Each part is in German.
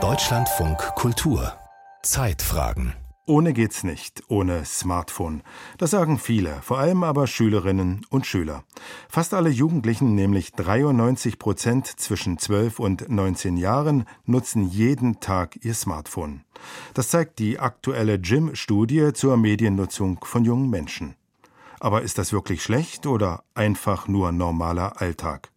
Deutschlandfunk Kultur Zeitfragen ohne geht's nicht, ohne Smartphone. Das sagen viele, vor allem aber Schülerinnen und Schüler. Fast alle Jugendlichen, nämlich 93 Prozent zwischen 12 und 19 Jahren, nutzen jeden Tag ihr Smartphone. Das zeigt die aktuelle Gym-Studie zur Mediennutzung von jungen Menschen. Aber ist das wirklich schlecht oder einfach nur normaler Alltag?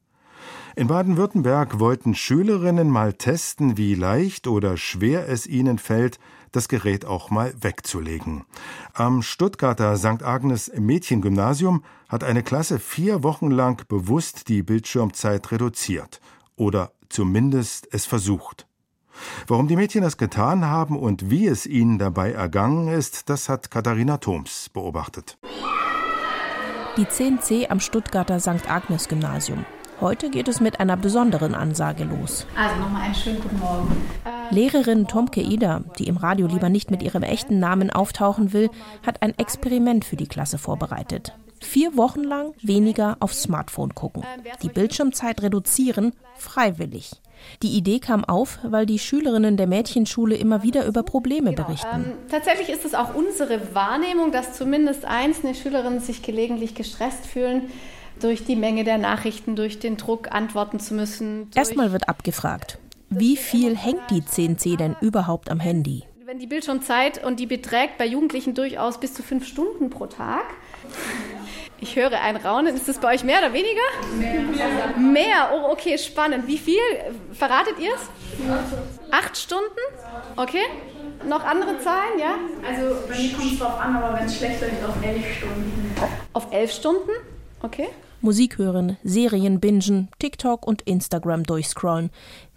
In Baden-Württemberg wollten Schülerinnen mal testen, wie leicht oder schwer es ihnen fällt, das Gerät auch mal wegzulegen. Am Stuttgarter St. Agnes Mädchengymnasium hat eine Klasse vier Wochen lang bewusst die Bildschirmzeit reduziert oder zumindest es versucht. Warum die Mädchen das getan haben und wie es ihnen dabei ergangen ist, das hat Katharina Thoms beobachtet. Die 10C am Stuttgarter St. Agnes Gymnasium. Heute geht es mit einer besonderen Ansage los. Also nochmal einen schönen guten Morgen. Lehrerin Tomke Ida, die im Radio lieber nicht mit ihrem echten Namen auftauchen will, hat ein Experiment für die Klasse vorbereitet. Vier Wochen lang weniger aufs Smartphone gucken. Die Bildschirmzeit reduzieren, freiwillig. Die Idee kam auf, weil die Schülerinnen der Mädchenschule immer wieder über Probleme genau, berichten. Ähm, tatsächlich ist es auch unsere Wahrnehmung, dass zumindest einzelne Schülerinnen sich gelegentlich gestresst fühlen, durch die Menge der Nachrichten, durch den Druck antworten zu müssen. Erstmal wird abgefragt, wie viel hängt die 10C denn überhaupt am Handy? Wenn die Bildschirmzeit und die beträgt bei Jugendlichen durchaus bis zu fünf Stunden pro Tag. Ich höre ein Raunen. Ist das bei euch mehr oder weniger? Mehr. Mehr. Oh, okay, spannend. Wie viel? Verratet ihr es? Acht Stunden? Okay. Noch andere Zahlen, ja? Also bei mir kommt es drauf an, aber wenn es schlecht wird, auf elf Stunden. Auf elf Stunden? Okay. Musik hören, Serien bingen, TikTok und Instagram durchscrollen.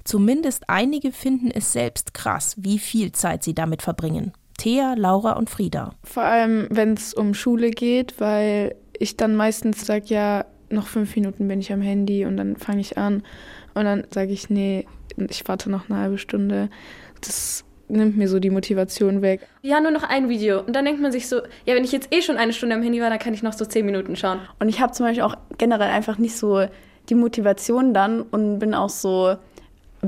Zumindest einige finden es selbst krass, wie viel Zeit sie damit verbringen. Thea, Laura und Frieda. Vor allem, wenn es um Schule geht, weil ich dann meistens sage, ja, noch fünf Minuten bin ich am Handy und dann fange ich an. Und dann sage ich, nee, ich warte noch eine halbe Stunde. Das nimmt mir so die Motivation weg. Ja, nur noch ein Video. Und dann denkt man sich so, ja, wenn ich jetzt eh schon eine Stunde am Handy war, dann kann ich noch so zehn Minuten schauen. Und ich habe zum Beispiel auch generell einfach nicht so die Motivation dann und bin auch so,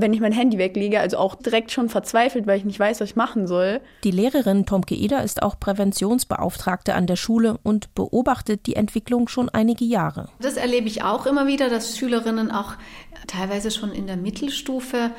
wenn ich mein Handy weglege, also auch direkt schon verzweifelt, weil ich nicht weiß, was ich machen soll. Die Lehrerin Tomke Eder ist auch Präventionsbeauftragte an der Schule und beobachtet die Entwicklung schon einige Jahre. Das erlebe ich auch immer wieder, dass Schülerinnen auch teilweise schon in der Mittelstufe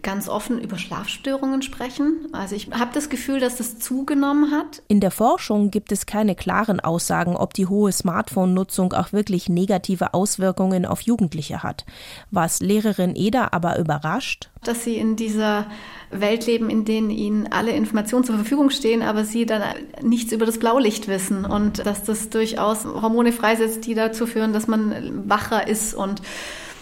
ganz offen über Schlafstörungen sprechen. Also ich habe das Gefühl, dass das zugenommen hat. In der Forschung gibt es keine klaren Aussagen, ob die hohe Smartphone-Nutzung auch wirklich negative Auswirkungen auf Jugendliche hat. Was Lehrerin Eder aber überrascht, dass sie in dieser Welt leben, in denen ihnen alle Informationen zur Verfügung stehen, aber sie dann nichts über das Blaulicht wissen und dass das durchaus Hormone freisetzt, die dazu führen, dass man wacher ist und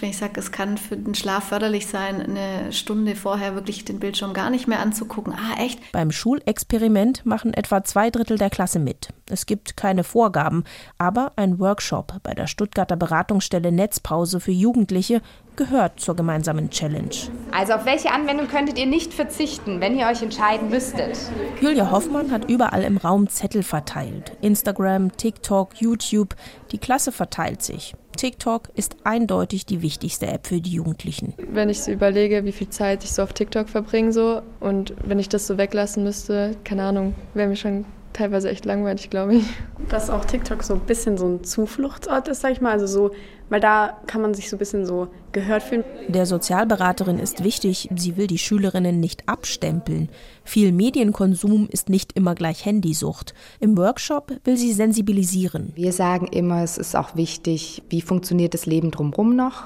wenn ich sage, es kann für den Schlaf förderlich sein, eine Stunde vorher wirklich den Bildschirm gar nicht mehr anzugucken. Ah, echt? Beim Schulexperiment machen etwa zwei Drittel der Klasse mit. Es gibt keine Vorgaben, aber ein Workshop bei der Stuttgarter Beratungsstelle Netzpause für Jugendliche gehört zur gemeinsamen Challenge. Also auf welche Anwendung könntet ihr nicht verzichten, wenn ihr euch entscheiden müsstet? Julia Hoffmann hat überall im Raum Zettel verteilt. Instagram, TikTok, YouTube. Die Klasse verteilt sich. TikTok ist eindeutig die wichtigste App für die Jugendlichen. Wenn ich so überlege, wie viel Zeit ich so auf TikTok verbringe so und wenn ich das so weglassen müsste, keine Ahnung, wäre mir schon teilweise echt langweilig, glaube ich. Dass auch TikTok so ein bisschen so ein Zufluchtsort ist, sag ich mal, also so weil da kann man sich so ein bisschen so gehört fühlen. Der Sozialberaterin ist wichtig, sie will die Schülerinnen nicht abstempeln. Viel Medienkonsum ist nicht immer gleich Handysucht. Im Workshop will sie sensibilisieren. Wir sagen immer, es ist auch wichtig, wie funktioniert das Leben drumherum noch?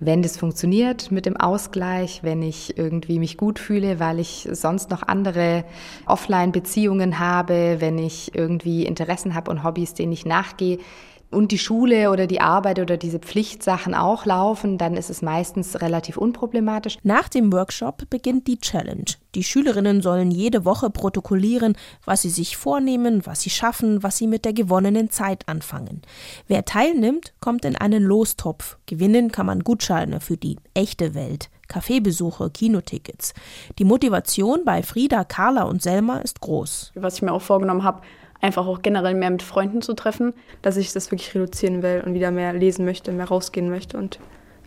Wenn das funktioniert mit dem Ausgleich, wenn ich irgendwie mich gut fühle, weil ich sonst noch andere Offline-Beziehungen habe, wenn ich irgendwie Interessen habe und Hobbys, denen ich nachgehe, und die Schule oder die Arbeit oder diese Pflichtsachen auch laufen, dann ist es meistens relativ unproblematisch. Nach dem Workshop beginnt die Challenge. Die Schülerinnen sollen jede Woche protokollieren, was sie sich vornehmen, was sie schaffen, was sie mit der gewonnenen Zeit anfangen. Wer teilnimmt, kommt in einen Lostopf. Gewinnen kann man Gutscheine für die echte Welt. Kaffeebesuche, Kinotickets. Die Motivation bei Frieda, Carla und Selma ist groß. Was ich mir auch vorgenommen habe, einfach auch generell mehr mit Freunden zu treffen, dass ich das wirklich reduzieren will und wieder mehr lesen möchte, mehr rausgehen möchte und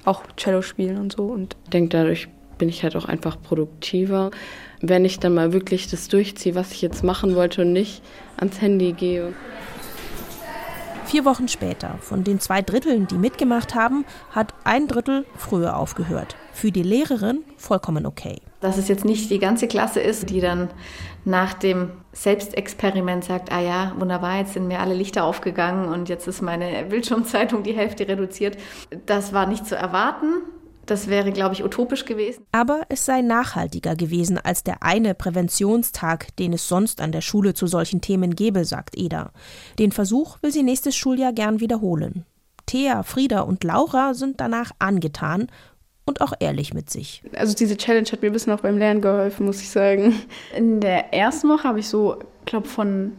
auch Cello spielen und so. Und ich denke, dadurch bin ich halt auch einfach produktiver, wenn ich dann mal wirklich das durchziehe, was ich jetzt machen wollte und nicht ans Handy gehe. Vier Wochen später, von den zwei Dritteln, die mitgemacht haben, hat ein Drittel früher aufgehört. Für die Lehrerin vollkommen okay. Dass es jetzt nicht die ganze Klasse ist, die dann nach dem Selbstexperiment sagt, ah ja, wunderbar, jetzt sind mir alle Lichter aufgegangen und jetzt ist meine Bildschirmzeit um die Hälfte reduziert. Das war nicht zu erwarten. Das wäre, glaube ich, utopisch gewesen. Aber es sei nachhaltiger gewesen als der eine Präventionstag, den es sonst an der Schule zu solchen Themen gäbe, sagt Eda. Den Versuch will sie nächstes Schuljahr gern wiederholen. Thea, Frieda und Laura sind danach angetan und auch ehrlich mit sich. Also diese Challenge hat mir ein bisschen auch beim Lernen geholfen, muss ich sagen. In der ersten Woche habe ich so, glaube von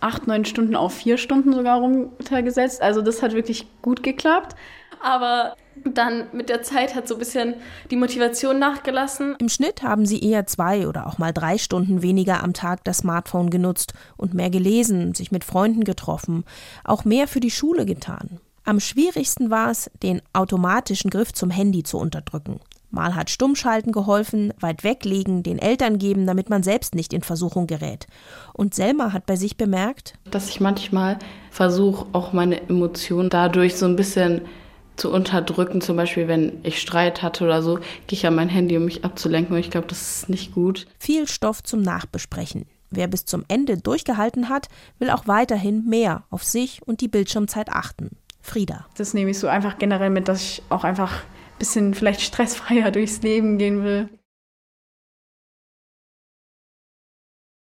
acht, neun Stunden auf vier Stunden sogar runtergesetzt. Also das hat wirklich gut geklappt. Aber dann mit der Zeit hat so ein bisschen die Motivation nachgelassen. Im Schnitt haben sie eher zwei oder auch mal drei Stunden weniger am Tag das Smartphone genutzt und mehr gelesen, sich mit Freunden getroffen, auch mehr für die Schule getan. Am schwierigsten war es, den automatischen Griff zum Handy zu unterdrücken. Mal hat Stummschalten geholfen, weit weglegen, den Eltern geben, damit man selbst nicht in Versuchung gerät. Und Selma hat bei sich bemerkt, dass ich manchmal versuche, auch meine Emotionen dadurch so ein bisschen zu unterdrücken. Zum Beispiel, wenn ich Streit hatte oder so, gehe ich an mein Handy, um mich abzulenken. Und ich glaube, das ist nicht gut. Viel Stoff zum Nachbesprechen. Wer bis zum Ende durchgehalten hat, will auch weiterhin mehr auf sich und die Bildschirmzeit achten. Frieda. Das nehme ich so einfach generell mit, dass ich auch einfach ein bisschen vielleicht stressfreier durchs Leben gehen will.